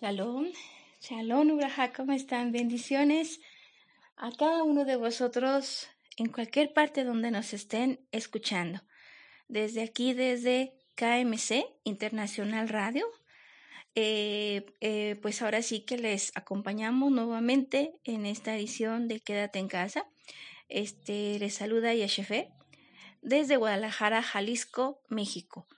Shalom, shalom, Uraja, ¿cómo están? Bendiciones a cada uno de vosotros en cualquier parte donde nos estén escuchando. Desde aquí, desde KMC Internacional Radio, eh, eh, pues ahora sí que les acompañamos nuevamente en esta edición de Quédate en casa. Este les saluda Yashefe desde Guadalajara, Jalisco, México.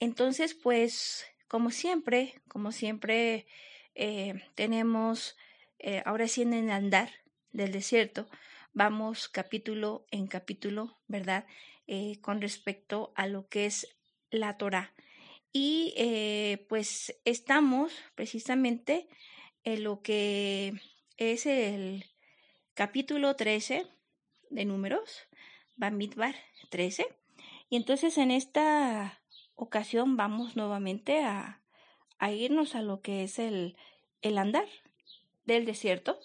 Entonces, pues como siempre, como siempre, eh, tenemos, eh, ahora sí en el andar del desierto, vamos capítulo en capítulo, ¿verdad? Eh, con respecto a lo que es la Torah. Y pues estamos precisamente en lo que es el capítulo 13 de números, Bamidbar 13. Y entonces en esta ocasión vamos nuevamente a, a irnos a lo que es el, el andar del desierto,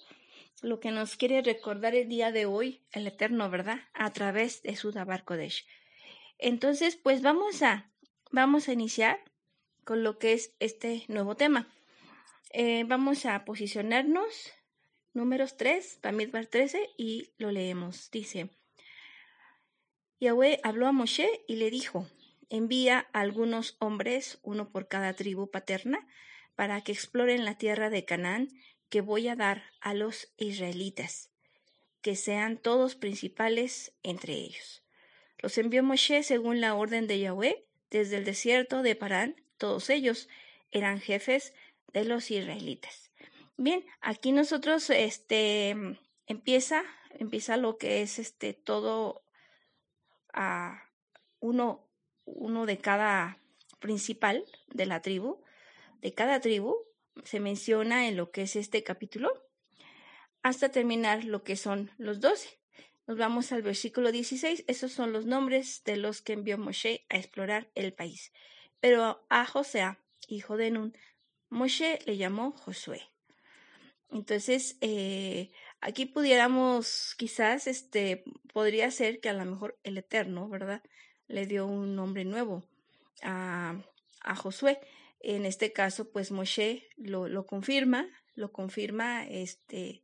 lo que nos quiere recordar el día de hoy, el Eterno, ¿verdad? A través de su Kodesh. Entonces, pues vamos a, vamos a iniciar con lo que es este nuevo tema. Eh, vamos a posicionarnos, números 3, Bamidbar 13, y lo leemos. Dice, Yahweh habló a Moshe y le dijo, envía a algunos hombres, uno por cada tribu paterna, para que exploren la tierra de Canaán que voy a dar a los israelitas, que sean todos principales entre ellos. Los envió Moshe según la orden de Yahweh desde el desierto de Parán, todos ellos eran jefes de los israelitas. Bien, aquí nosotros este empieza empieza lo que es este todo a uno uno de cada principal de la tribu, de cada tribu, se menciona en lo que es este capítulo, hasta terminar lo que son los doce. Nos vamos al versículo 16. Esos son los nombres de los que envió Moshe a explorar el país. Pero a José, hijo de Nun, Moshe le llamó Josué. Entonces, eh, aquí pudiéramos, quizás, este, podría ser que a lo mejor el Eterno, ¿verdad? Le dio un nombre nuevo a, a Josué. En este caso, pues Moshe lo, lo confirma, lo confirma este,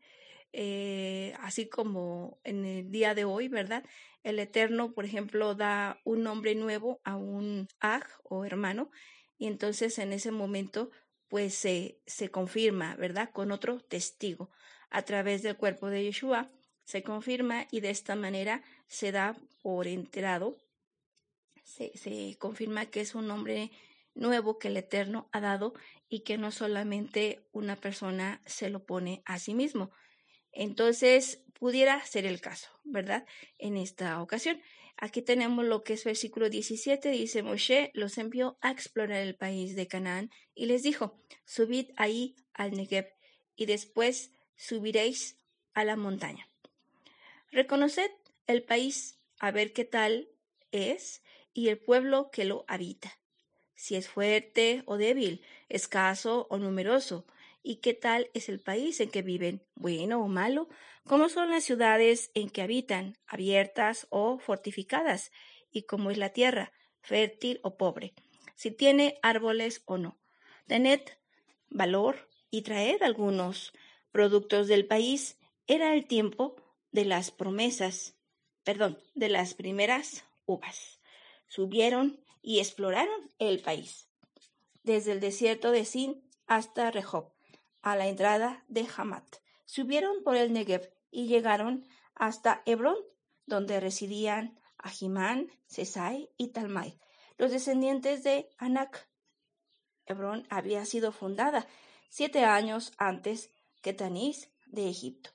eh, así como en el día de hoy, ¿verdad? El Eterno, por ejemplo, da un nombre nuevo a un aj o hermano, y entonces en ese momento, pues se, se confirma, ¿verdad? Con otro testigo. A través del cuerpo de Yeshua se confirma y de esta manera se da por enterado se, confirma que es un nombre nuevo que el Eterno ha dado y que no solamente una persona se lo pone a sí mismo. Entonces, pudiera ser el caso, ¿verdad? En esta ocasión. Aquí tenemos lo que es versículo 17, dice Moshe los envió a explorar el país de Canaán y les dijo, subid ahí al Negev y después subiréis a la montaña. Reconoced el país a ver qué tal es y el pueblo que lo habita, si es fuerte o débil, escaso o numeroso, y qué tal es el país en que viven, bueno o malo, cómo son las ciudades en que habitan, abiertas o fortificadas, y cómo es la tierra, fértil o pobre, si tiene árboles o no. Tened valor y traed algunos productos del país. Era el tiempo de las promesas, perdón, de las primeras uvas subieron y exploraron el país, desde el desierto de Sin hasta Rehob, a la entrada de Hamat. Subieron por el Negev y llegaron hasta Hebrón, donde residían Ahimán, Sesai y Talmai, los descendientes de Anak. Hebrón había sido fundada siete años antes que Tanís de Egipto.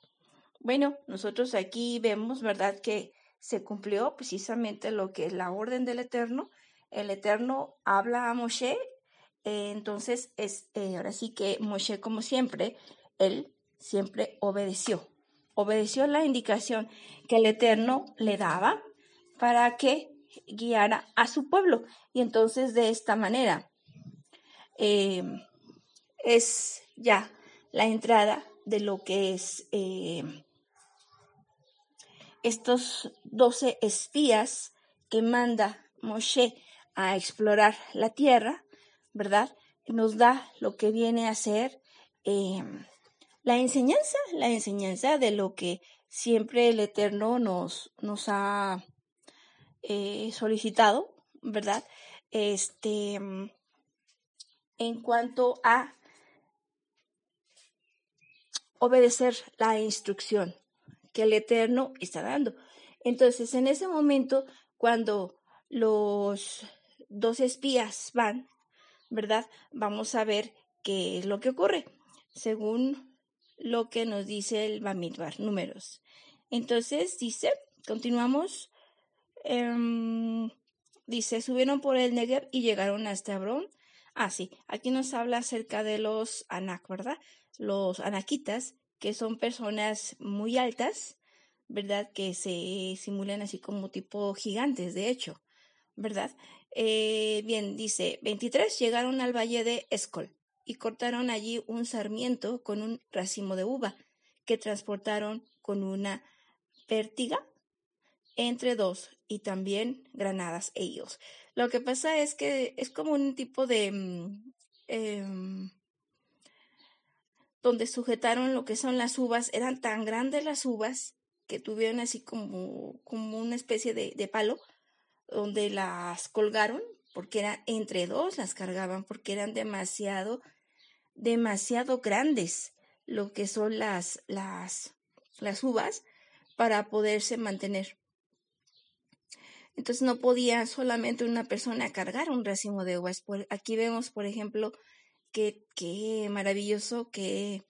Bueno, nosotros aquí vemos, ¿verdad?, que se cumplió precisamente lo que es la orden del Eterno. El Eterno habla a Moshe, eh, entonces es eh, ahora sí que Moshe, como siempre, él siempre obedeció. Obedeció la indicación que el Eterno le daba para que guiara a su pueblo. Y entonces de esta manera eh, es ya la entrada de lo que es estos doce espías que manda Moshe a explorar la tierra, ¿verdad? Nos da lo que viene a ser em, la enseñanza, la enseñanza de lo que siempre el Eterno nos, ha eh, solicitado, ¿verdad? Este, en cuanto a obedecer la instrucción que el Eterno está dando. Entonces, en ese momento, cuando los dos espías van, ¿verdad? Vamos a ver qué es lo que ocurre, según lo que nos dice el Bamidbar, números. Entonces, dice, continuamos, em, dice, subieron por el Negev y llegaron hasta Hebrón. Ah, sí, aquí nos habla acerca de los Anak, ¿verdad? Los anaquitas, que son personas muy altas, ¿verdad? Que se simulan así como tipo gigantes, de hecho, ¿verdad? Eh, bien, dice, 23 llegaron al valle de Escol y cortaron allí un sarmiento con un racimo de uva que transportaron con una pértiga entre dos y también granadas ellos. Lo que pasa es que es como un tipo de... Mm, em, donde sujetaron lo que son las uvas, eran tan grandes las uvas que tuvieron así como, como una especie de, de palo, donde las colgaron, porque eran entre dos, las cargaban, porque eran demasiado, demasiado grandes lo que son las, las, las uvas para poderse mantener. Entonces no podía solamente una persona cargar un racimo de uvas. aquí vemos, por ejemplo, qué, maravilloso, qué,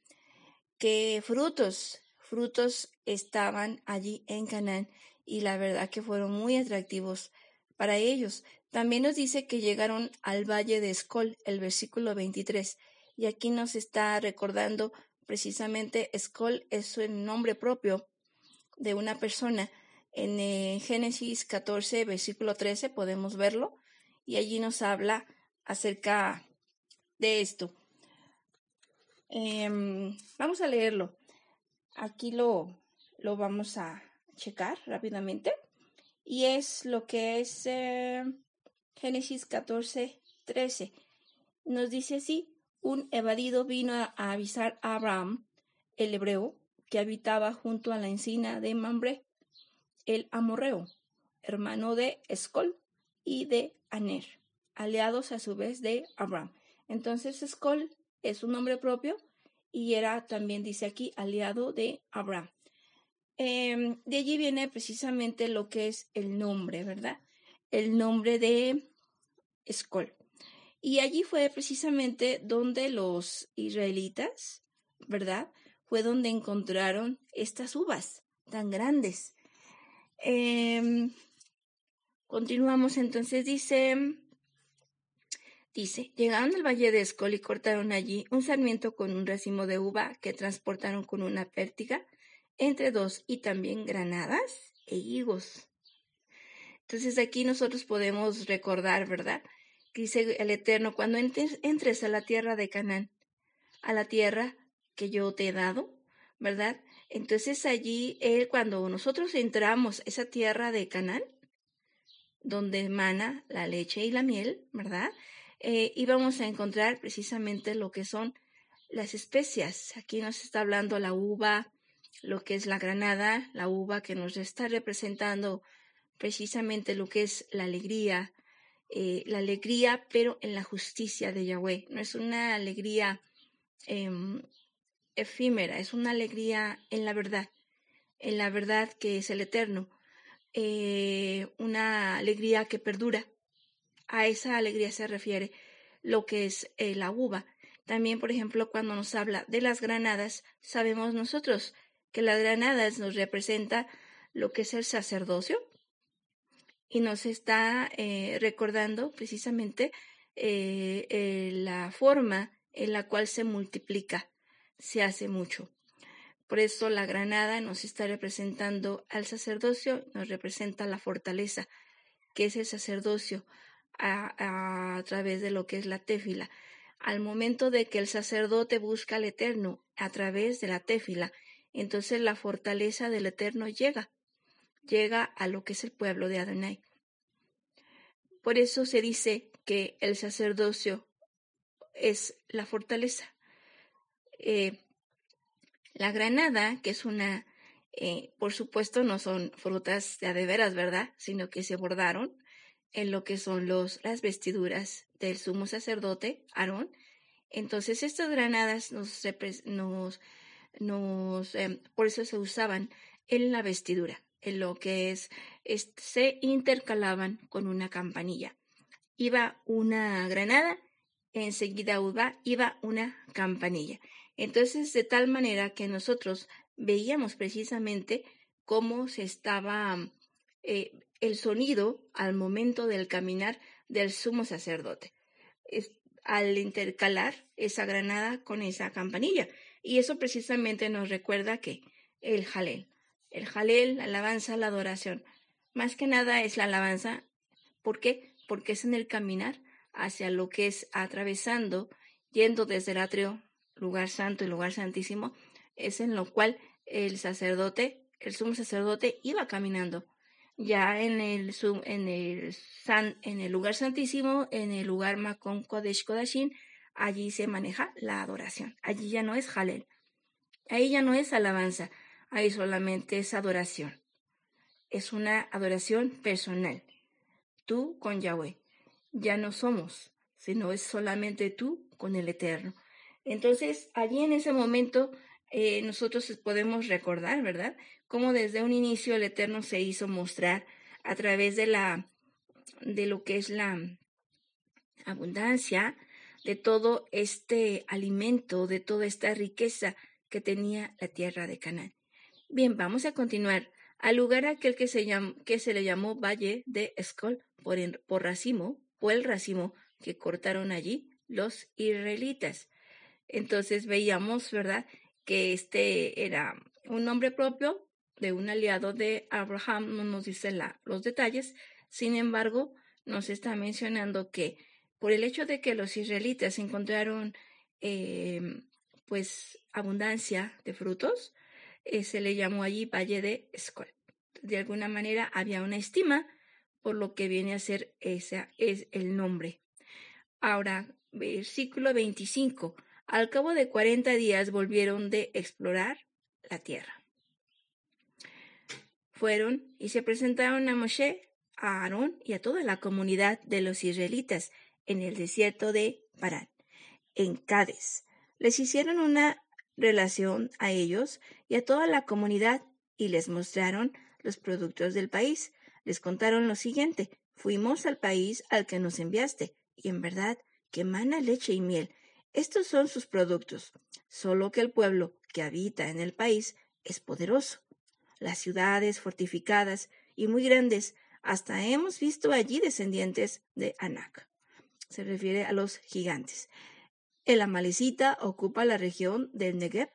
qué frutos frutos estaban allí en Canaán y la verdad que fueron muy atractivos para ellos. También nos dice que llegaron al valle de Escol, el versículo 23, y aquí nos está recordando precisamente Escol es el nombre propio de una persona. En eh, Génesis 14, versículo 13 podemos verlo y allí nos habla acerca de esto. Em, vamos a leerlo. Aquí lo, lo vamos a checar rápidamente. Y es lo que es eh, Génesis 14, 13. Nos dice así, un evadido vino a, avisar a Abraham, el hebreo, que habitaba junto a la encina de Mambre, el amorreo, hermano de Escol y de Aner, aliados a su vez de Abraham. Entonces Escol es un nombre propio y era también, dice aquí, aliado de Abraham. Em, de allí viene precisamente lo que es el nombre, ¿verdad? El nombre de Escol. Y allí fue precisamente donde los israelitas, ¿verdad? Fue donde encontraron estas uvas tan grandes. Em, continuamos entonces, dice, Dice, llegaron al valle de Escol y cortaron allí un sarmiento con un racimo de uva que transportaron con una pértiga entre dos y también granadas e higos. Entonces aquí nosotros podemos recordar, ¿verdad? Dice el Eterno, cuando entres, a la tierra de Canaán, a la tierra que yo te he dado, ¿verdad? Entonces allí, él, cuando nosotros entramos a esa tierra de Canaán, donde emana la leche y la miel, ¿verdad? Eh, íbamos a encontrar precisamente lo que son las especias. Aquí nos está hablando la uva, lo que es la granada, la uva que nos está representando precisamente lo que es la alegría, eh, la alegría pero en la justicia de Yahweh. No es una alegría em, efímera, es una alegría en la verdad, en la verdad que es el eterno, eh, una alegría que perdura, a esa alegría se refiere lo que es eh, la uva. También, por ejemplo, cuando nos habla de las granadas, sabemos nosotros que las granadas nos representa lo que es el sacerdocio y nos está eh, recordando precisamente eh, la forma en la cual se multiplica, se hace mucho. Por eso la granada nos está representando al sacerdocio, nos representa la fortaleza, que es el sacerdocio, a, través de lo que es la téfila. Al momento de que el sacerdote busca al Eterno a través de la téfila, entonces la fortaleza del Eterno llega, llega a lo que es el pueblo de Adonai. Por eso se dice que el sacerdocio es la fortaleza. Eh, la granada, que es una, eh, por supuesto, no son frutas de veras, ¿verdad? Sino que se bordaron en lo que son los, las vestiduras del sumo sacerdote, Aarón. Entonces, estas granadas nos, nos, nos em, por eso se usaban en la vestidura, en lo que es, se intercalaban con una campanilla. Iba una granada, enseguida iba una campanilla. Entonces, de tal manera que nosotros veíamos precisamente cómo se estaba eh, el sonido al momento del caminar del sumo sacerdote, al intercalar esa granada con esa campanilla. Y eso precisamente nos recuerda que el jalel, el jalel, la alabanza, la adoración, más que nada es la alabanza. ¿Por qué? Porque es en el caminar hacia lo que es atravesando, yendo desde el atrio, lugar santo y lugar santísimo, es en lo cual el sacerdote, el sumo sacerdote, iba caminando ya en el, en el, san, en el lugar santísimo, en el lugar Makon Kodesh Kodashin, allí se maneja la adoración. Allí ya no es Halel. Ahí ya no es alabanza. Ahí solamente es adoración. Es una adoración personal. Tú con Yahweh. Ya no somos, sino es solamente tú con el Eterno. Entonces, allí en ese momento eh, nosotros podemos recordar, ¿verdad? Cómo desde un inicio el Eterno se hizo mostrar a través de la de lo que es la abundancia de todo este alimento, de toda esta riqueza que tenía la tierra de Canaán. Bien, vamos a continuar al lugar aquel que se, que se le llamó Valle de Escol por, por racimo, por el racimo que cortaron allí los israelitas. Entonces veíamos, ¿verdad?, que este era un nombre propio de un aliado de Abraham, no nos dice la, los detalles, sin embargo, nos está mencionando que por el hecho de que los israelitas encontraron em, pues abundancia de frutos, eh, se le llamó allí Valle de Escol. De alguna manera había una estima por lo que viene a ser ese es el nombre. Ahora, versículo 25. Al cabo de cuarenta días volvieron de explorar la tierra. Fueron y se presentaron a Moshe, a Aarón y a toda la comunidad de los israelitas en el desierto de Parán, en Cádiz. Les hicieron una relación a ellos y a toda la comunidad y les mostraron los productos del país. Les contaron lo siguiente, fuimos al país al que nos enviaste, y en verdad que mana leche y miel, estos son sus productos, solo que el pueblo que habita en el país es poderoso. Las ciudades fortificadas y muy grandes, hasta hemos visto allí descendientes de Anak. Se refiere a los gigantes. El amalecita ocupa la región del Negev,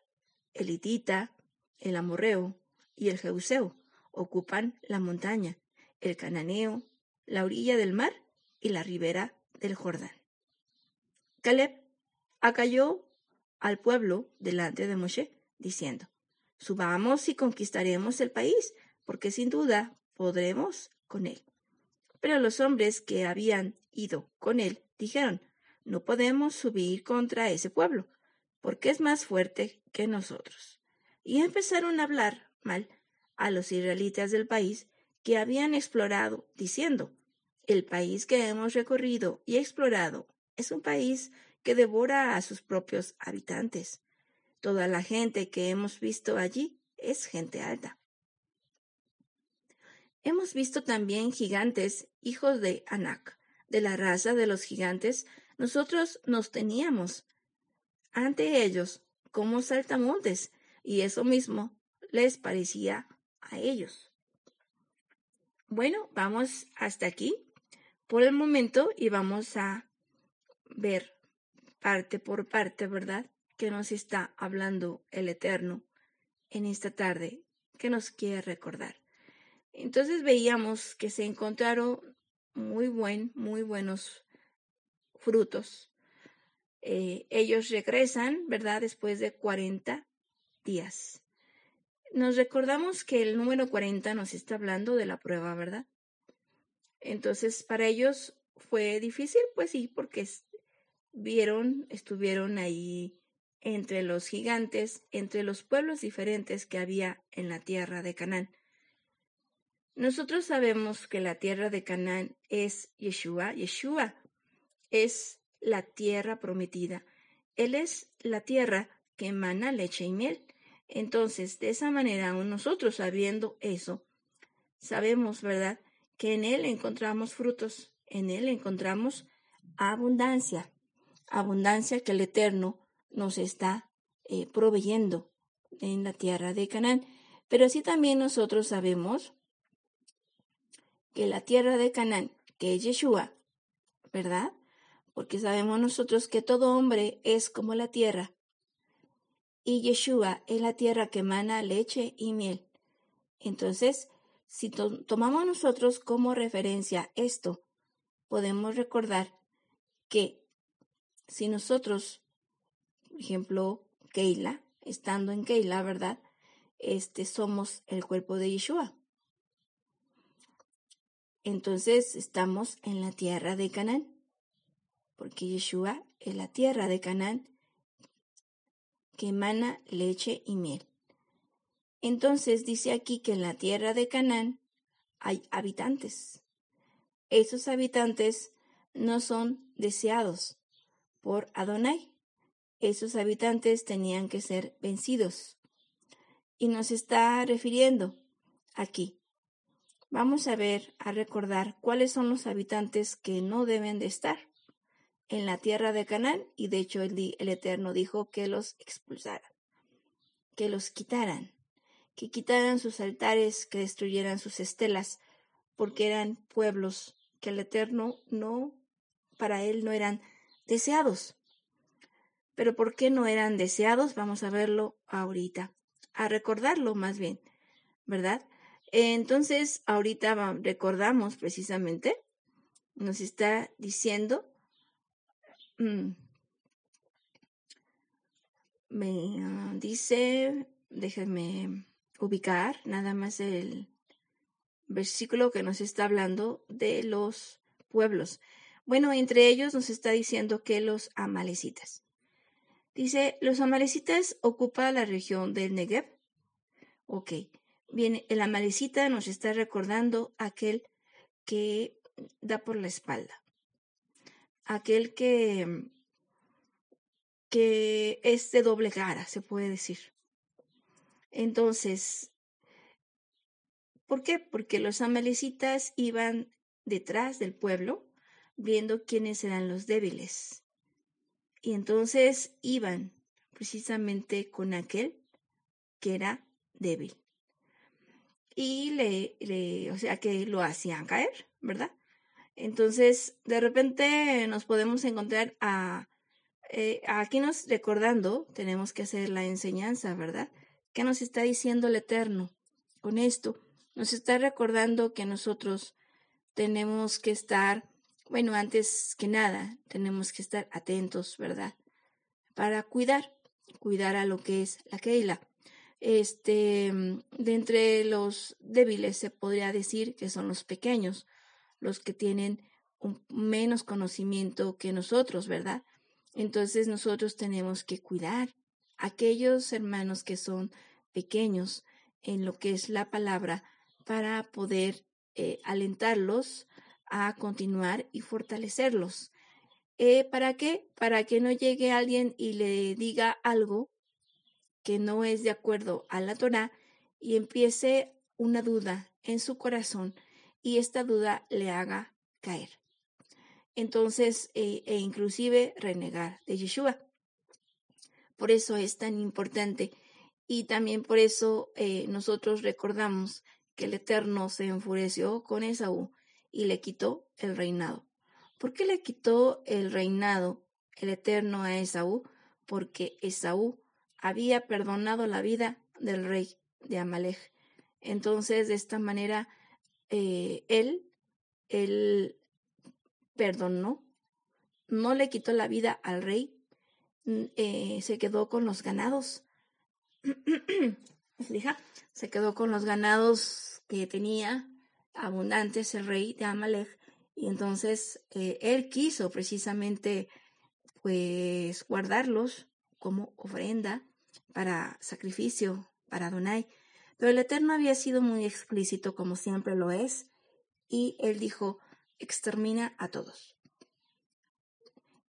el hitita, el amorreo y el jeuseo ocupan la montaña, el cananeo, la orilla del mar y la ribera del Jordán. Caleb acalló al pueblo delante de Moshe, diciendo, Subamos y conquistaremos el país, porque sin duda podremos con él. Pero los hombres que habían ido con él dijeron, No podemos subir contra ese pueblo, porque es más fuerte que nosotros. Y empezaron a hablar mal a los israelitas del país que habían explorado, diciendo, El país que hemos recorrido y explorado es un país que devora a sus propios habitantes. Toda la gente que hemos visto allí es gente alta. Hemos visto también gigantes, hijos de Anak. De la raza de los gigantes, nosotros nos teníamos ante ellos como saltamontes, y eso mismo les parecía a ellos. Bueno, vamos hasta aquí por el momento y vamos a ver parte por parte, ¿verdad? Que nos está hablando el Eterno en esta tarde, que nos quiere recordar. Entonces veíamos que se encontraron muy buen, muy buenos frutos. Eh, ellos regresan, ¿verdad? Después de 40 días. Nos recordamos que el número 40 nos está hablando de la prueba, ¿verdad? Entonces, para ellos fue difícil, pues sí, porque vieron, estuvieron ahí entre los gigantes, entre los pueblos diferentes que había en la tierra de Canaán. Nosotros sabemos que la tierra de Canaán es Yeshua. Yeshua es la tierra prometida. Él es la tierra que emana leche y miel. Entonces, de esa manera, nosotros sabiendo eso, sabemos, ¿verdad?, que en Él encontramos frutos, en Él encontramos abundancia, abundancia que el Eterno nos está eh, proveyendo en la tierra de Canaán. Pero así también nosotros sabemos que la tierra de Canaán, que es Yeshua, ¿verdad? Porque sabemos nosotros que todo hombre es como la tierra, y Yeshua es la tierra que emana leche y miel. Entonces, si tomamos nosotros como referencia esto, podemos recordar que si nosotros, por ejemplo, Keila, estando en Keila, ¿verdad? Este somos el cuerpo de Yeshua. Entonces estamos en la tierra de Canaán, porque Yeshua es la tierra de Canaán que emana leche y miel. Entonces dice aquí que en la tierra de Canaán hay habitantes. Esos habitantes no son deseados por Adonai. Esos habitantes tenían que ser vencidos. Y nos está refiriendo aquí. Vamos a ver, a recordar cuáles son los habitantes que no deben de estar en la tierra de Canaán y de hecho el, el Eterno dijo que los expulsaran, que los quitaran, que quitaran sus altares, que destruyeran sus estelas, porque eran pueblos que el Eterno no, para él no eran deseados. Pero ¿por qué no eran deseados? Vamos a verlo ahorita, a recordarlo más bien, ¿verdad? Entonces, ahorita recordamos precisamente, nos está diciendo Mm. Me ah, dice, déjenme ubicar nada más el versículo que nos está hablando de los pueblos. Bueno, entre ellos nos está diciendo que los amalecitas. Dice, los amalecitas ocupan la región del Negev. Ok, bien, el amalecita nos está recordando aquel que da por la espalda aquel que, que es de doble cara, se puede decir. Entonces, ¿por qué? Porque los amalecitas iban detrás del pueblo viendo quiénes eran los débiles. Y entonces iban precisamente con aquel que era débil. Y le, o sea que lo hacían caer, ¿verdad? Entonces, de repente nos podemos encontrar a, eh, aquí nos recordando, tenemos que hacer la enseñanza, ¿verdad? ¿Qué nos está diciendo el Eterno con esto? Nos está recordando que nosotros tenemos que estar, bueno, antes que nada, tenemos que estar atentos, ¿verdad? Para cuidar, cuidar a lo que es la Keila. Este, de entre los débiles se podría decir que son los pequeños, los que tienen un menos conocimiento que nosotros, ¿verdad? Entonces nosotros tenemos que cuidar a aquellos hermanos que son pequeños en lo que es la palabra para poder eh, alentarlos a continuar y fortalecerlos. Eh, ¿Para qué? Para que no llegue alguien y le diga algo que no es de acuerdo a la Torah y empiece una duda en su corazón y esta duda le haga caer. Entonces, eh, e inclusive renegar de Yeshua. Por eso es tan importante y también por eso eh, nosotros recordamos que el Eterno se enfureció con Esaú y le quitó el reinado. ¿Por qué le quitó el reinado el Eterno a Esaú? Porque Esaú había perdonado la vida del rey de Amalek. Entonces, de esta manera, eh, él, él perdonó, no le quitó la vida al rey, eh, se quedó con los ganados. se quedó con los ganados que tenía abundantes el rey de Amalek y entonces eh, él quiso precisamente pues guardarlos como ofrenda para sacrificio para Adonai. Pero el Eterno había sido muy explícito, como siempre lo es, y él dijo, extermina a todos.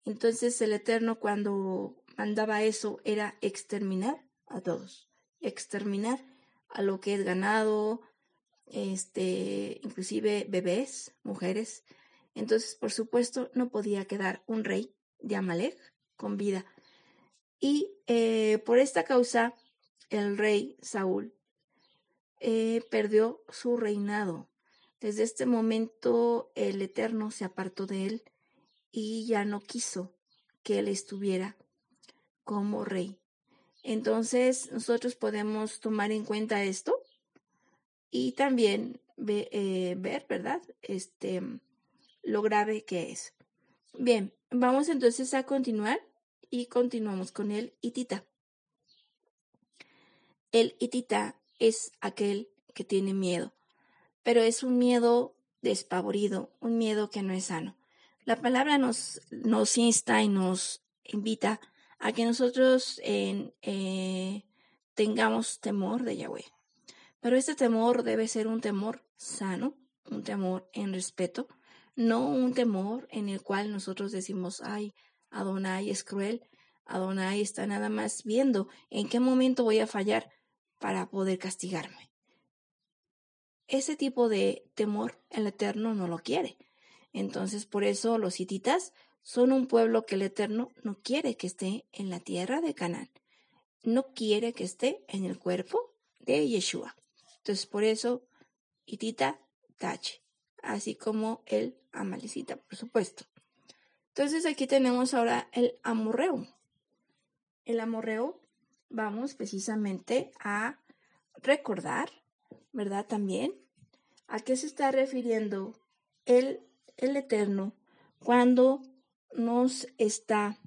Entonces el Eterno cuando mandaba eso era exterminar a todos, exterminar a lo que es ganado, este, inclusive bebés, mujeres. Entonces, por supuesto, no podía quedar un rey de Amalek con vida. Y eh, por esta causa, el rey Saúl eh, perdió su reinado. Desde este momento el Eterno se apartó de él y ya no quiso que él estuviera como rey. Entonces nosotros podemos tomar en cuenta esto y también eh, ver, ¿verdad? Este, lo grave que es. Bien, vamos entonces a continuar y continuamos con el hitita. El hitita es aquel que tiene miedo, pero es un miedo despavorido, un miedo que no es sano. La palabra nos, nos insta y nos invita a que nosotros eh, tengamos temor de Yahweh. Pero este temor debe ser un temor sano, un temor en respeto, no un temor en el cual nosotros decimos, ay, Adonai es cruel, Adonai está nada más viendo en qué momento voy a fallar para poder castigarme. Ese tipo de temor el Eterno no lo quiere. Entonces, por eso los hititas son un pueblo que el Eterno no quiere que esté en la tierra de Canaán. No quiere que esté en el cuerpo de Yeshua. Entonces, por eso, hitita, tache. Así como el amalicita, por supuesto. Entonces, aquí tenemos ahora el amorreo. El amorreo, vamos precisamente a recordar, ¿verdad? También, ¿a qué se está refiriendo el el Eterno cuando nos está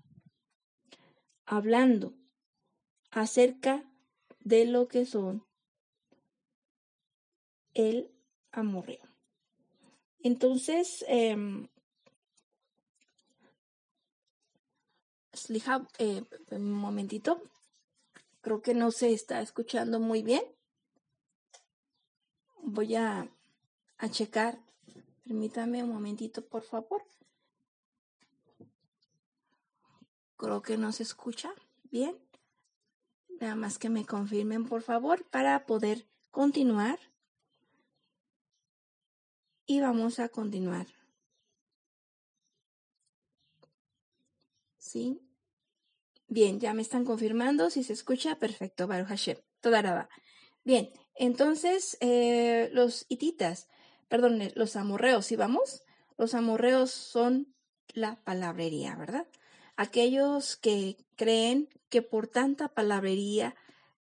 hablando acerca de lo que son el amorreo. Entonces, eh, un momentito, creo que no se está escuchando muy bien. Voy a, a checar Permítame un momentito, por favor. Creo que no se escucha bien. Nada más que me confirmen, por favor, para poder continuar. Y vamos a continuar. ¿Sí? Bien, ya me están confirmando. Si se escucha, perfecto. Baruch Hashem. Toda Bien, entonces eh, los hititas perdón, los amorreos, ¿sí vamos? Los amorreos son la palabrería, ¿verdad? Aquellos que creen que por tanta palabrería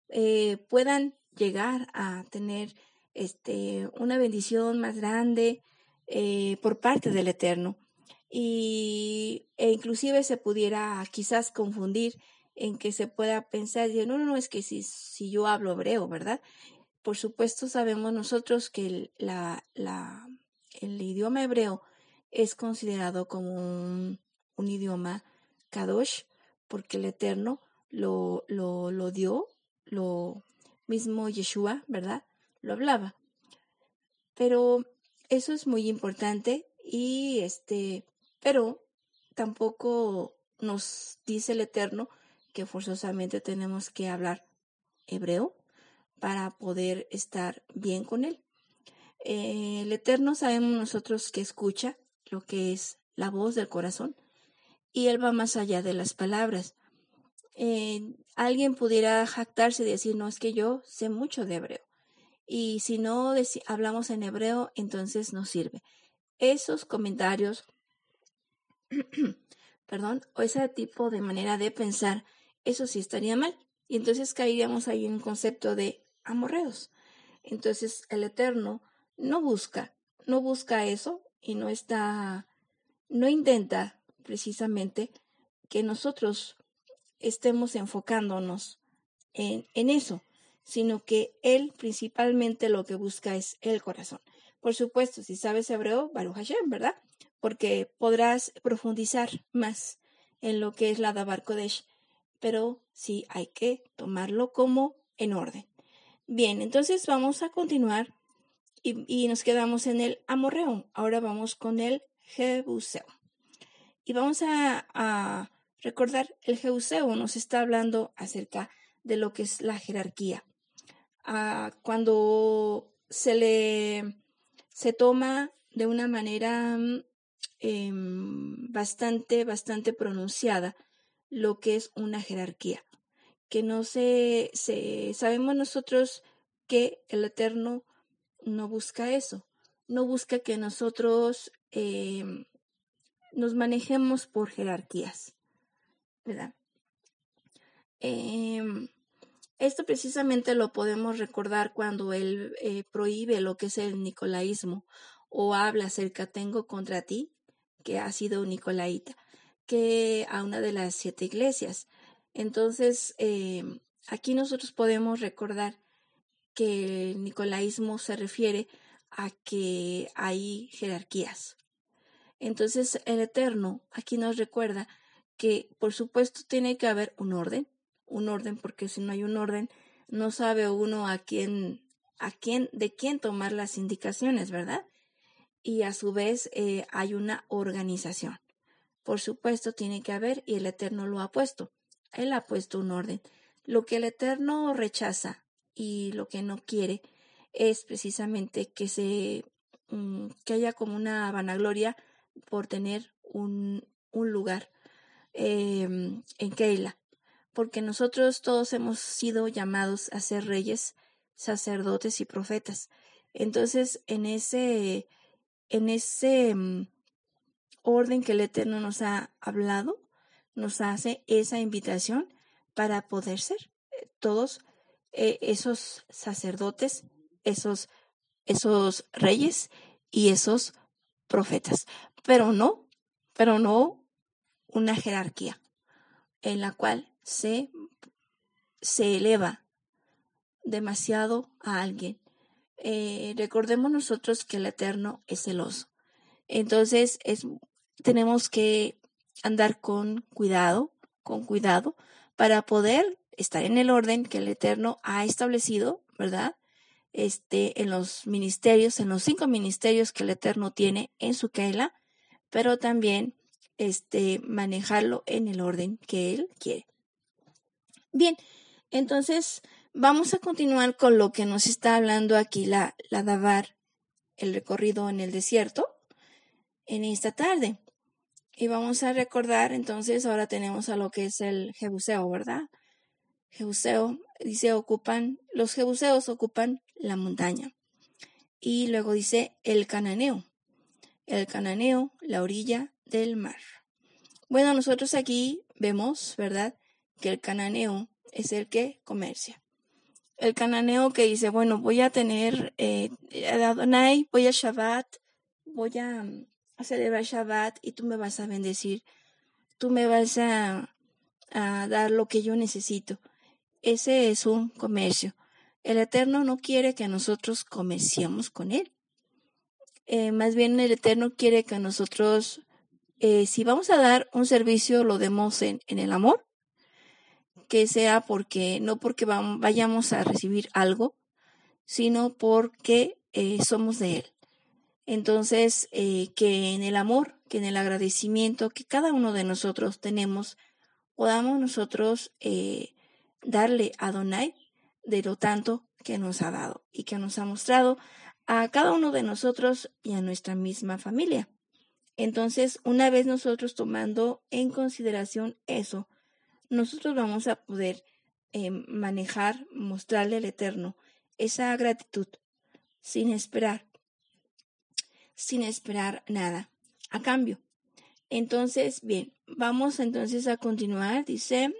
eh, puedan llegar a tener este, una bendición más grande eh, por parte del Eterno. Y, e inclusive se pudiera quizás confundir en que se pueda pensar, no, no, no, es que si, si yo hablo hebreo, ¿verdad? Por supuesto, sabemos nosotros que el, la, la, el idioma hebreo es considerado como un, un, idioma kadosh, porque el Eterno lo, lo, lo dio, lo mismo Yeshua, ¿verdad? Lo hablaba. Pero eso es muy importante y este, pero tampoco nos dice el Eterno que forzosamente tenemos que hablar hebreo para poder estar bien con Él. Eh, el Eterno sabemos nosotros que escucha lo que es la voz del corazón y Él va más allá de las palabras. Eh, alguien pudiera jactarse y decir, no, es que yo sé mucho de hebreo. Y si no hablamos en hebreo, entonces no sirve. Esos comentarios, perdón, o ese tipo de manera de pensar, eso sí estaría mal. Y entonces caeríamos ahí en un concepto de amorreos. Entonces el Eterno no busca, no busca eso y no está, no intenta precisamente que nosotros estemos enfocándonos en, en eso, sino que Él principalmente lo que busca es el corazón. Por supuesto, si sabes hebreo, Baruch Hashem, ¿verdad? Porque podrás profundizar más en lo que es la Dabar Kodesh pero sí hay que tomarlo como en orden. Bien, entonces vamos a continuar y, nos quedamos en el amorreo. Ahora vamos con el jebuseo. Y vamos a, recordar, el jebuseo nos está hablando acerca de lo que es la jerarquía. Cuando se le se toma de una manera em, bastante, bastante pronunciada lo que es una jerarquía. Que no se, se sabemos nosotros que el Eterno no busca eso, no busca que nosotros em, nos manejemos por jerarquías, ¿verdad? Em, esto precisamente lo podemos recordar cuando él eh, prohíbe lo que es el nicolaísmo o habla acerca tengo contra ti, que ha sido nicolaíta, que a una de las siete iglesias. Entonces, em, aquí nosotros podemos recordar que el nicolaísmo se refiere a que hay jerarquías. Entonces el Eterno aquí nos recuerda que por supuesto tiene que haber un orden, un orden porque si no hay un orden no sabe uno a quién, a quién, de quién tomar las indicaciones, ¿verdad? Y a su vez eh, hay una organización. Por supuesto tiene que haber y el Eterno lo ha puesto. Él ha puesto un orden. Lo que el Eterno rechaza y lo que no quiere es precisamente que se mm, que haya como una vanagloria por tener un, un lugar em, en Keila, porque nosotros todos hemos sido llamados a ser reyes, sacerdotes y profetas. Entonces, en ese, en ese mm, orden que el Eterno nos ha hablado, nos hace esa invitación para poder ser eh, todos eh, esos sacerdotes, esos, esos reyes y esos profetas. Pero no, pero no una jerarquía en la cual se, se eleva demasiado a alguien. Eh, recordemos nosotros que el Eterno es celoso. Entonces es, tenemos que andar con cuidado, con cuidado, para poder estar en el orden que el Eterno ha establecido, ¿verdad? Este, en los ministerios, en los cinco ministerios que el Eterno tiene en su Keila, pero también este, manejarlo en el orden que Él quiere. Bien, entonces vamos a continuar con lo que nos está hablando aquí la, la Davar, el recorrido en el desierto, en esta tarde. Y vamos a recordar, entonces, ahora tenemos a lo que es el Jebuseo, ¿verdad? Jebuseo, dice, ocupan, los jebuseos ocupan la montaña. Y luego dice el cananeo, el cananeo, la orilla del mar. Bueno, nosotros aquí vemos, ¿verdad?, que el cananeo es el que comercia. El cananeo que dice, bueno, voy a tener eh, Adonai, voy a Shabbat, voy a, a, celebrar Shabbat y tú me vas a bendecir, tú me vas a, a dar lo que yo necesito. Ese es un comercio. El Eterno no quiere que nosotros comerciemos con Él. Eh, más bien el Eterno quiere que nosotros, eh, si vamos a dar un servicio, lo demos en, en el amor, que sea porque, no porque vayamos a recibir algo, sino porque eh, somos de Él. Entonces, que en el amor, que en el agradecimiento que cada uno de nosotros tenemos, podamos nosotros darle a Donai de lo tanto que nos ha dado y que nos ha mostrado a cada uno de nosotros y a nuestra misma familia. Entonces, una vez nosotros tomando en consideración eso, nosotros vamos a poder eh, manejar, mostrarle al Eterno esa gratitud sin esperar, sin esperar nada a cambio. Entonces, bien, vamos entonces a continuar. Dice,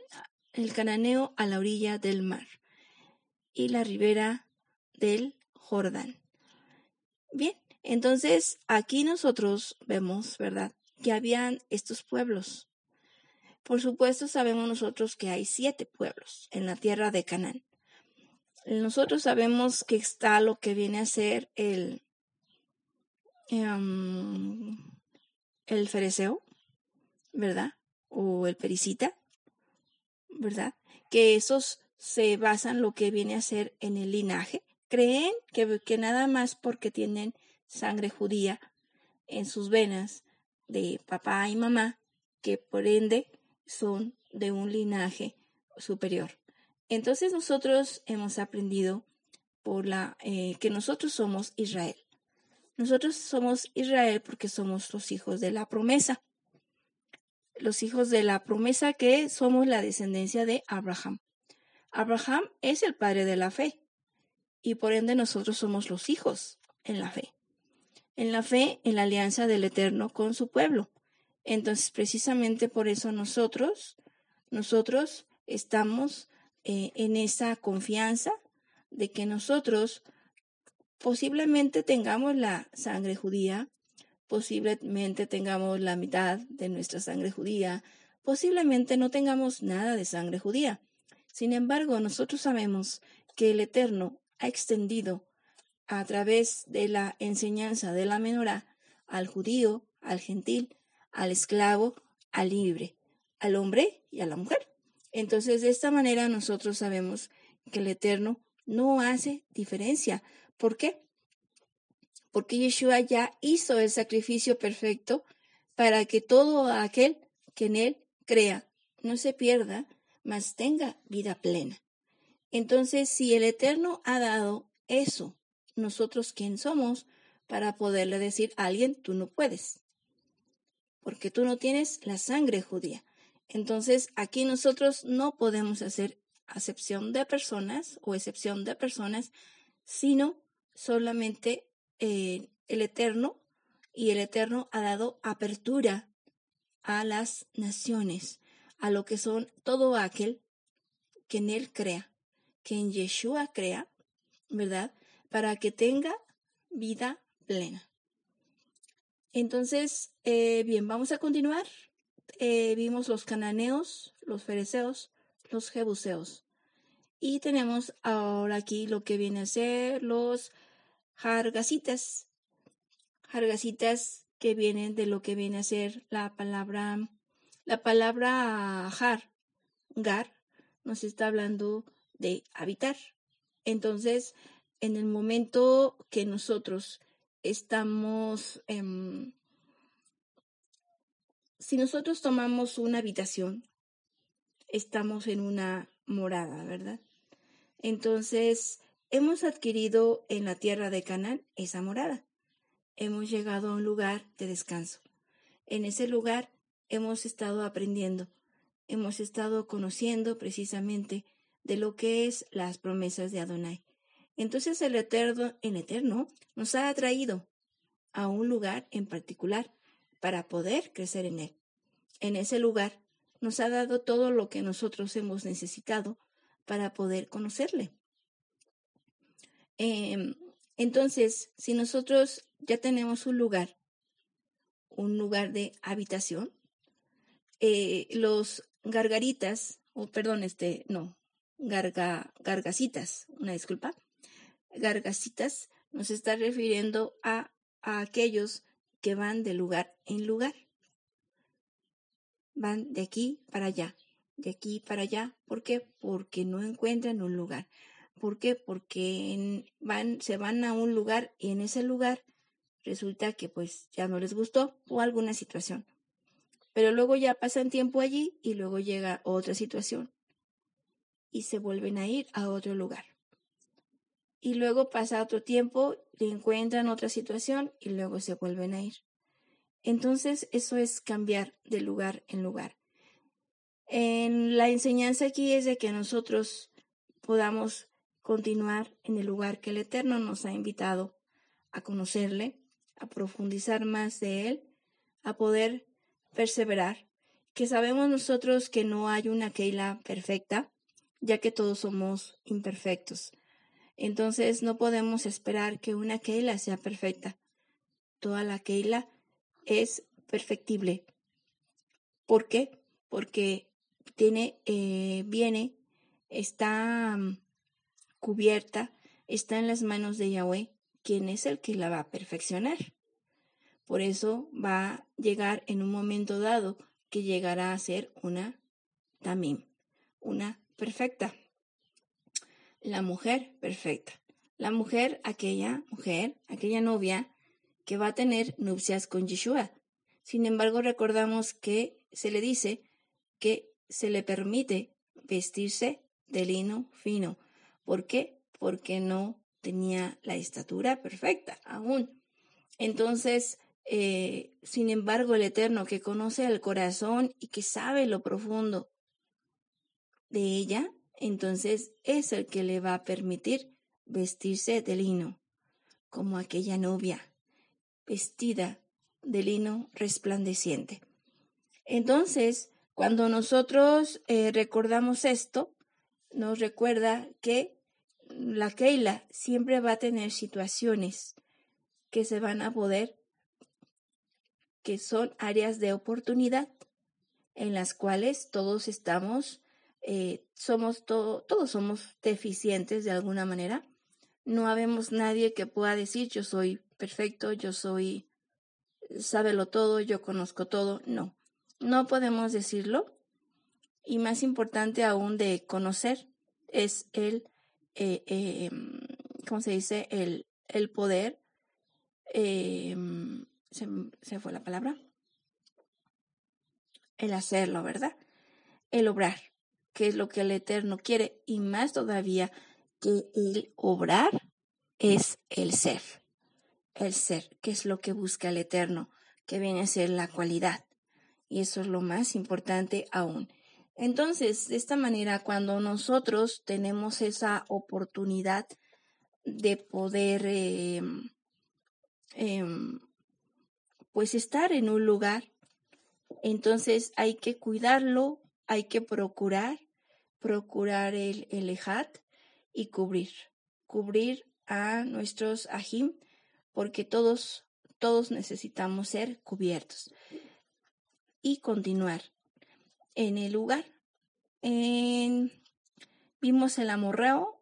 el cananeo a la orilla del mar y la ribera del Jordán. Bien, entonces aquí nosotros vemos, ¿verdad?, que habían estos pueblos. Por supuesto sabemos nosotros que hay siete pueblos en la tierra de Canaán. Nosotros sabemos que está lo que viene a ser el, em, el fereceo, ¿verdad? O el pericita, ¿verdad? Que esos se basan lo que viene a ser en el linaje. Creen que, que nada más porque tienen sangre judía en sus venas de papá y mamá, que por ende son de un linaje superior. Entonces nosotros hemos aprendido por la eh, que nosotros somos Israel. Nosotros somos Israel porque somos los hijos de la promesa. Los hijos de la promesa que somos la descendencia de Abraham. Abraham es el padre de la fe y por ende nosotros somos los hijos en la fe. En la fe, en la alianza del Eterno con su pueblo. Entonces, precisamente por eso nosotros, nosotros estamos eh, en esa confianza de que nosotros posiblemente tengamos la sangre judía, posiblemente tengamos la mitad de nuestra sangre judía, posiblemente no tengamos nada de sangre judía. Sin embargo, nosotros sabemos que el Eterno ha extendido a través de la enseñanza de la menorá al judío, al gentil, al esclavo, al libre, al hombre y a la mujer. Entonces, de esta manera nosotros sabemos que el Eterno no hace diferencia. ¿Por qué? Porque Yeshua ya hizo el sacrificio perfecto para que todo aquel que en él crea no se pierda, mas tenga vida plena. Entonces, si el Eterno ha dado eso, nosotros quién somos para poderle decir a alguien, tú no puedes, porque tú no tienes la sangre judía. Entonces, aquí nosotros no podemos hacer acepción de personas o excepción de personas, sino solamente eh, el Eterno, y el Eterno ha dado apertura a las naciones, a lo que son todo aquel que en Él crea, que en Yeshua crea, ¿verdad? Para que tenga vida plena. Entonces, eh, bien, vamos a continuar. Eh, vimos los cananeos, los fereceos, los jebuseos. Y tenemos ahora aquí lo que viene a ser los jargasitas. Jargasitas que vienen de lo que viene a ser la palabra, la palabra jar, gar, nos está hablando de habitar. Entonces, en el momento que nosotros estamos, si nosotros tomamos una habitación, estamos en una morada, ¿verdad? Entonces, hemos adquirido en la tierra de Canaán esa morada. Hemos llegado a un lugar de descanso. En ese lugar hemos estado aprendiendo, hemos estado conociendo precisamente de lo que es las promesas de Adonai. Entonces el Eterno, el Eterno nos ha atraído a un lugar en particular para poder crecer en él. En ese lugar nos ha dado todo lo que nosotros hemos necesitado para poder conocerle. Em, entonces, si nosotros ya tenemos un lugar, un lugar de habitación, eh, los gargaritas, o perdón, este, no, garga, gargasitas, una disculpa, gargasitas nos está refiriendo a aquellos que van de lugar en lugar van de aquí para allá, de aquí para allá. ¿Por qué? Porque no encuentran un lugar. ¿Por qué? Porque van, se van a un lugar y en ese lugar resulta que pues ya no les gustó o alguna situación. Pero luego ya pasan tiempo allí y luego llega otra situación y se vuelven a ir a otro lugar. Y luego pasa otro tiempo, y encuentran otra situación y luego se vuelven a ir. Entonces, eso es cambiar de lugar en lugar. En la enseñanza aquí es de que nosotros podamos continuar en el lugar que el Eterno nos ha invitado a conocerle, a profundizar más de él, a poder perseverar, que sabemos nosotros que no hay una Keila perfecta, ya que todos somos imperfectos. Entonces no podemos esperar que una Keila sea perfecta. Toda la Keila es perfectible. ¿Por qué? Porque tiene, eh, viene, está mm, cubierta, está en las manos de Yahweh, quien es el que la va a perfeccionar. Por eso va a llegar en un momento dado que llegará a ser una tamim, una perfecta. La mujer perfecta. La mujer, aquella mujer, aquella novia que va a tener nupcias con Yeshua. Sin embargo, recordamos que se le dice que se le permite vestirse de lino fino. ¿Por qué? Porque no tenía la estatura perfecta aún. Entonces, eh, sin embargo, el Eterno que conoce el corazón y que sabe lo profundo de ella, entonces es el que le va a permitir vestirse de lino, como aquella novia, vestida de lino resplandeciente. Entonces, cuando nosotros eh, recordamos esto, nos recuerda que la Keila siempre va a tener situaciones que se van a poder, que son áreas de oportunidad en las cuales todos estamos, eh, somos todo, todos somos deficientes de alguna manera. No habemos nadie que pueda decir yo soy perfecto, yo soy, sábelo todo, yo conozco todo. No, no podemos decirlo. Y más importante aún de conocer es el, eh, em, ¿cómo se dice? El, el poder. Se, se fue la palabra. El hacerlo, ¿verdad? El obrar, que es lo que el Eterno quiere. Y más todavía que el obrar es el ser. El ser, que es lo que busca el Eterno, que viene a ser la cualidad. Y eso es lo más importante aún. Entonces, de esta manera, cuando nosotros tenemos esa oportunidad de poder, em, em, pues, estar en un lugar, entonces hay que cuidarlo, hay que procurar, procurar el, el ejat y cubrir, cubrir a nuestros ajim, porque todos, todos necesitamos ser cubiertos. Y continuar en el lugar. vimos el amorreo,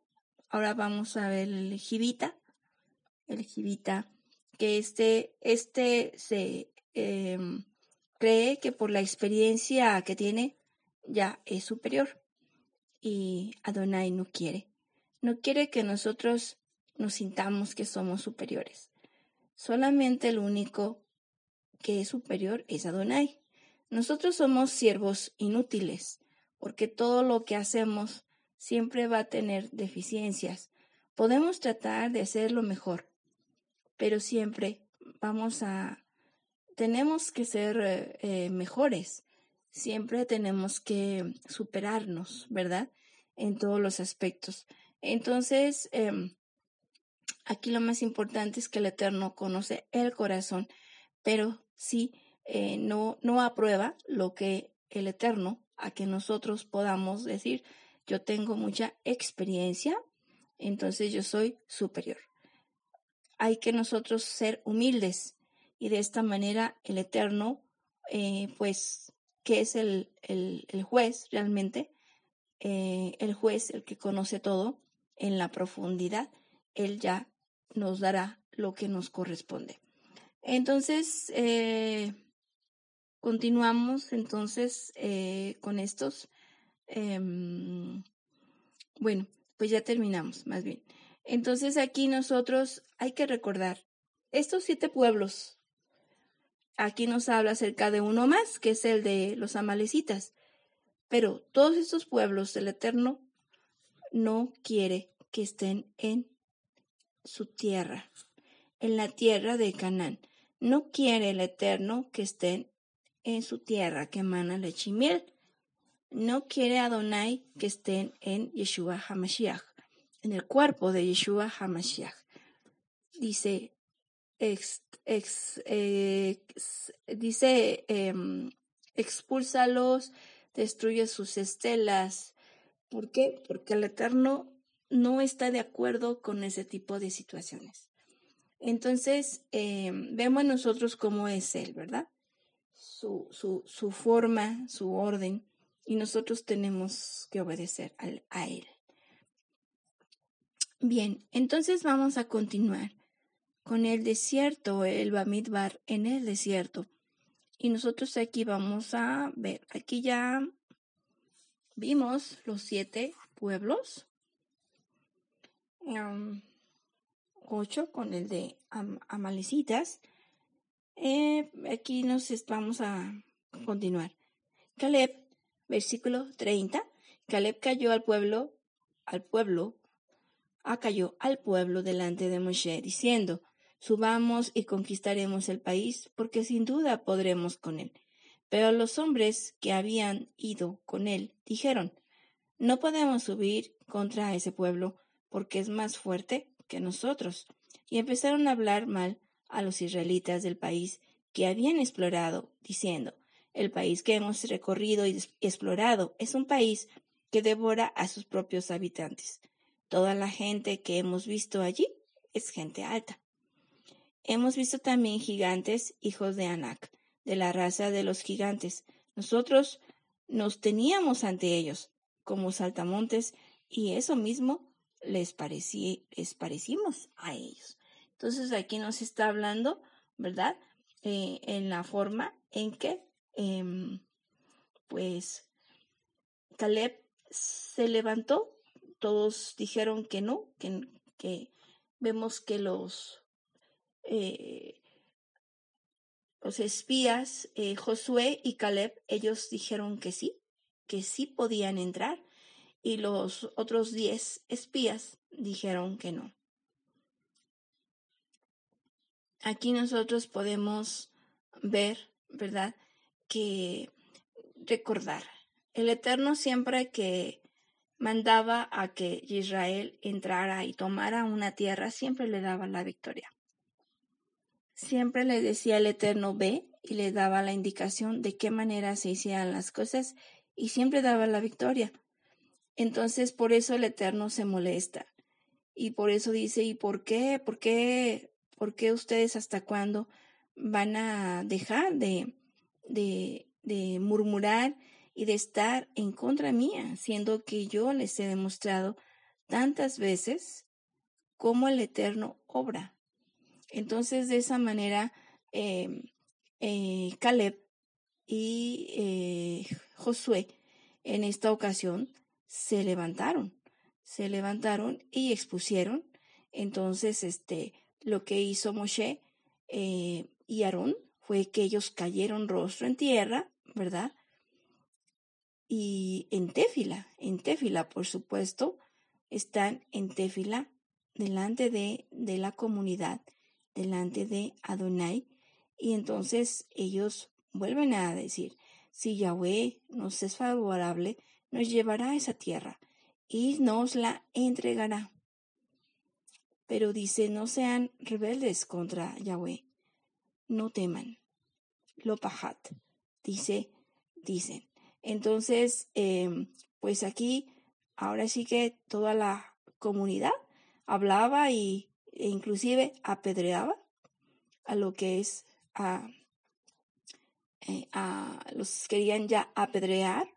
ahora vamos a ver el jibita, el jibita, que este, este se em, cree que por la experiencia que tiene ya es superior y Adonai no quiere. No quiere que nosotros nos sintamos que somos superiores. Solamente el único que es superior es Adonai. Nosotros somos siervos inútiles, porque todo lo que hacemos siempre va a tener deficiencias. Podemos tratar de hacerlo mejor, pero siempre vamos a, tenemos que ser eh, eh, mejores, siempre tenemos que superarnos, ¿verdad? En todos los aspectos. Entonces, em, aquí lo más importante es que el Eterno conoce el corazón, pero sí eh, no, no aprueba lo que el Eterno, a que nosotros podamos decir, yo tengo mucha experiencia, entonces yo soy superior. Hay que nosotros ser humildes y de esta manera el Eterno, eh, pues, que es el, el, juez realmente, eh, el juez, el que conoce todo en la profundidad, él ya nos dará lo que nos corresponde. Entonces, eh, Continuamos entonces eh, con estos. Em, bueno, pues ya terminamos, más bien. Entonces aquí nosotros hay que recordar estos siete pueblos. Aquí nos habla acerca de uno más, que es el de los amalecitas. Pero todos estos pueblos del Eterno no quiere que estén en su tierra, en la tierra de Canaán. No quiere el Eterno que estén en su tierra que emana leche y. No quiere Adonai que estén en Yeshua HaMashiach, en el cuerpo de Yeshua HaMashiach. Dice, ex, dice, eh, expúlsalos, destruye sus estelas. ¿Por qué? Porque el Eterno no está de acuerdo con ese tipo de situaciones. Entonces, eh, vemos nosotros cómo es Él, ¿verdad? su, su, su forma, su orden, ynosotros tenemos que obedecer a Él. Bien, entonces vamos a continuar con el desierto, el Bamidbar en el desierto. Y nosotros aquí vamos a ver, aquí ya vimos los siete pueblos, ocho con el de Amalecitas. Eh, aquí nos vamos a continuar. Caleb, versículo 30. Caleb cayó al pueblo, al pueblo, acalló al pueblo delante de Moshe, diciendo, subamos y conquistaremos el país, porque sin duda podremos con él. Pero los hombres que habían ido con él dijeron, no podemos subir contra ese pueblo, porque es más fuerte que nosotros. Y empezaron a hablar mal a los israelitas del país que habían explorado, diciendo, el país que hemos recorrido y explorado es un país que devora a sus propios habitantes. Toda la gente que hemos visto allí es gente alta. Hemos visto también gigantes, hijos de Anak, de la raza de los gigantes. Nosotros nos teníamos ante ellos como saltamontes y eso mismo les, les parecimos a ellos. Entonces aquí nos está hablando, ¿verdad? Eh, en la forma en que, em, pues, Caleb se levantó, todos dijeron que no, que vemos que los, eh, los espías, eh, Josué y Caleb, ellos dijeron que sí, que sí podían entrar, y los otros diez espías dijeron que no. Aquí nosotros podemos ver, ¿verdad? Que recordar el Eterno siempre que mandaba a que Israel entrara y tomara una tierra, siempre le daba la victoria. Siempre le decía el Eterno ve y le daba la indicación de qué manera se hicieran las cosas y siempre daba la victoria. Entonces por eso el Eterno se molesta y por eso dice, ¿y por qué? ¿Por qué? ¿Por qué ustedes hasta cuándo van a dejar de, de, de murmurar y de estar en contra mía, siendo que yo les he demostrado tantas veces cómo el Eterno obra. Entonces, de esa manera, em, eh, Caleb y eh, Josué en esta ocasión se levantaron, se levantaron y expusieron. Entonces, este, lo que hizo Moshe eh, y Aarón fue que ellos cayeron rostro en tierra, ¿verdad? y en Téfila, en Téfila, por supuesto, están en Téfila delante de, de la comunidad, delante de Adonai, y entonces ellos vuelven a decir, si Yahweh nos es favorable, nos llevará a esa tierra y nos la entregará. Pero dice, no sean rebeldes contra Yahweh, no teman. Lo pajat, dice, dicen, entonces, em, pues aquí, ahora sí que toda la comunidad hablaba y, e inclusive apedreaba a lo que es a, eh, a los querían ya apedrear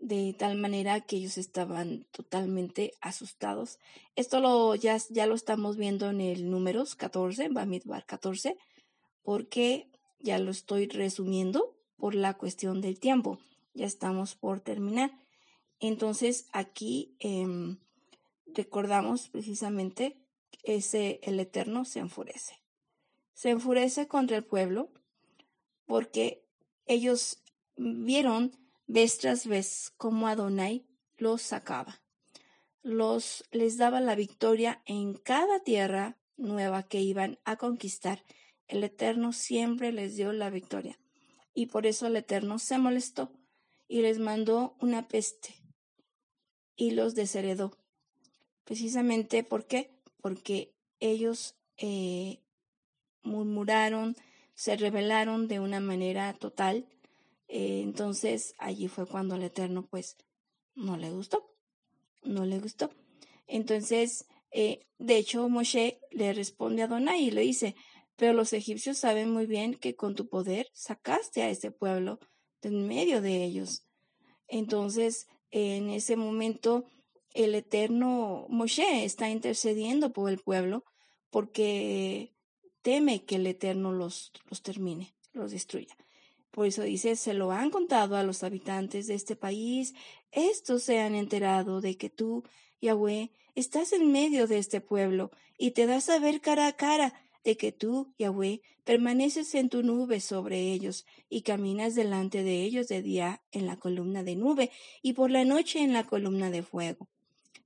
de tal manera que ellos estaban totalmente asustados. Esto lo ya, ya lo estamos viendo en el números 14, Bamidbar 14, porque ya lo estoy resumiendo por la cuestión del tiempo ya estamos por terminar. Entonces aquí em, recordamos precisamente ese el Eterno se enfurece. Se enfurece contra el pueblo porque ellos vieron vez tras vez cómo Adonai los sacaba. Los les daba la victoria en cada tierra nueva que iban a conquistar. El Eterno siempre les dio la victoria. Y por eso el Eterno se molestó y les mandó una peste y los desheredó. Precisamente ¿por qué? Porque ellos eh, murmuraron, se rebelaron de una manera total. Eh, entonces allí fue cuando el Eterno pues no le gustó, no le gustó. Entonces, eh, de hecho, Moshe le responde a Donai y le dice, pero los egipcios saben muy bien que con tu poder sacaste a ese pueblo en medio de ellos. Entonces, en ese momento, el eterno Moshe está intercediendo por el pueblo porque teme que el eterno los, los termine, los destruya. Por eso dice, se lo han contado a los habitantes de este país, estos se han enterado de que tú, Yahweh, estás en medio de este pueblo y te das a ver cara a cara de que tú, Yahweh, permaneces en tu nube sobre ellos y caminas delante de ellos de día en la columna de nube y por la noche en la columna de fuego.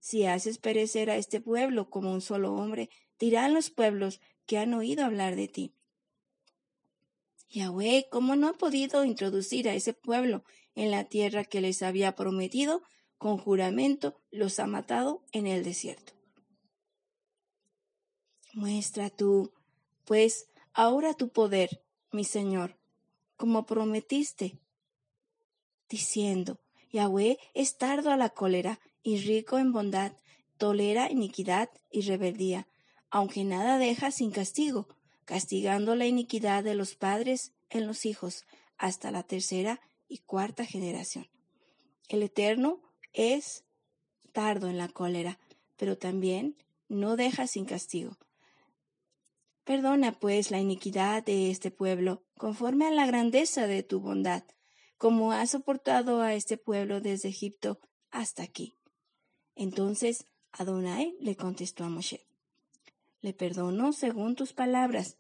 Si haces perecer a este pueblo como un solo hombre, dirán los pueblos que han oído hablar de ti. Yahweh, ¿cómo no ha podido introducir a ese pueblo en la tierra que les había prometido, con juramento los ha matado en el desierto. Muestra tú, pues, ahora tu poder, mi Señor, como prometiste, diciendo, Yahweh es tardo a la cólera y rico en bondad, tolera iniquidad y rebeldía, aunque nada deja sin castigo, castigando la iniquidad de los padres en los hijos hasta la tercera y cuarta generación. El Eterno es tardo en la cólera, pero también no deja sin castigo. Perdona, pues, la iniquidad de este pueblo, conforme a la grandeza de tu bondad, como has soportado a este pueblo desde Egipto hasta aquí. Entonces Adonai le contestó a Moshe, Le perdono según tus palabras,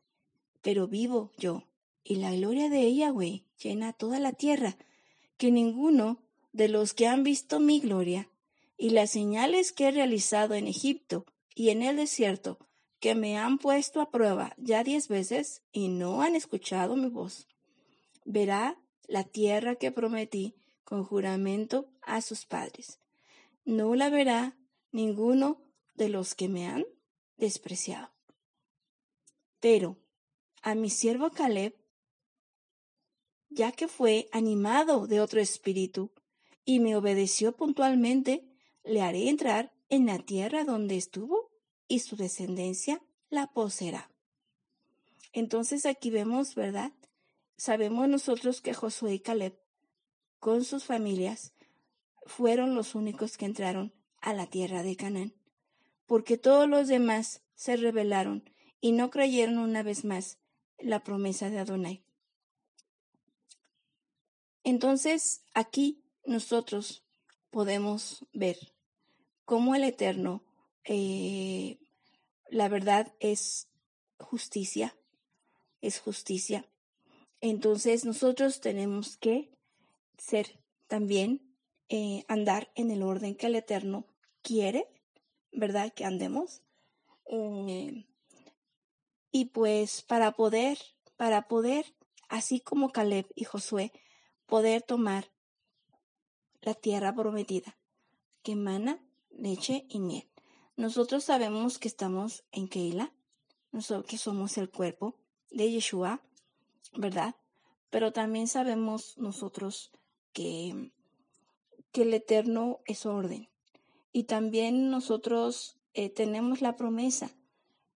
pero vivo yo, y la gloria de Yahweh llena toda la tierra, que ninguno de los que han visto mi gloria y las señales que he realizado en Egipto y en el desierto, que me han puesto a prueba ya diez veces y no han escuchado mi voz. Verá la tierra que prometí con juramento a sus padres. No la verá ninguno de los que me han despreciado. Pero a mi siervo Caleb ya que fue animado de otro espíritu y me obedeció puntualmente, le haré entrar en la tierra donde estuvo y su descendencia la poseerá. Entonces aquí vemos, ¿verdad? Sabemos nosotros que Josué y Caleb, con sus familias, fueron los únicos que entraron a la tierra de Canaán, porque todos los demás se rebelaron y no creyeron una vez más la promesa de Adonai. Entonces aquí nosotros podemos ver cómo el Eterno, eh, la verdad es justicia, es justicia. Entonces nosotros tenemos que ser también, eh, andar en el orden que el Eterno quiere, ¿verdad? Que andemos. Eh, y pues para poder, para poder, así como Caleb y Josué, poder tomar la tierra prometida, que emana leche y miel. Nosotros sabemos que estamos en Keila, nosotros que somos el cuerpo de Yeshua, ¿verdad? Pero también sabemos nosotros que, que el Eterno es orden. Y también nosotros eh, tenemos la promesa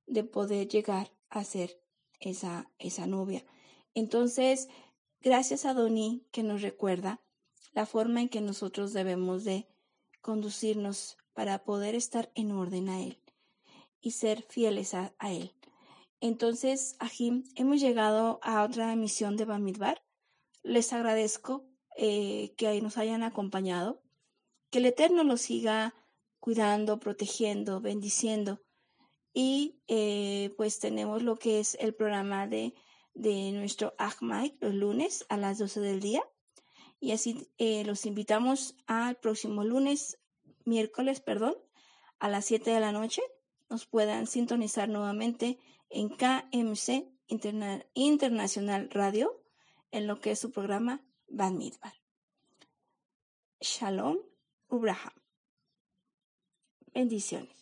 de poder llegar a ser esa, esa novia. Entonces, Gracias a Doni que nos recuerda la forma en que nosotros debemos de conducirnos para poder estar en orden a Él y ser fieles a, Él. Entonces, Ajim, hemos llegado a otra emisión de Bamidbar. Les agradezco eh, que nos hayan acompañado. Que el Eterno los siga cuidando, protegiendo, bendiciendo. Y eh, pues tenemos lo que es el programa de de nuestro Ahmad los lunes a las 12 del día. Y así eh, los invitamos al próximo lunes, miércoles, perdón, a las 7 de la noche. Nos puedan sintonizar nuevamente en KMC Internacional Radio, en lo que es su programa Van Midbar. Shalom, Ubraham. Bendiciones.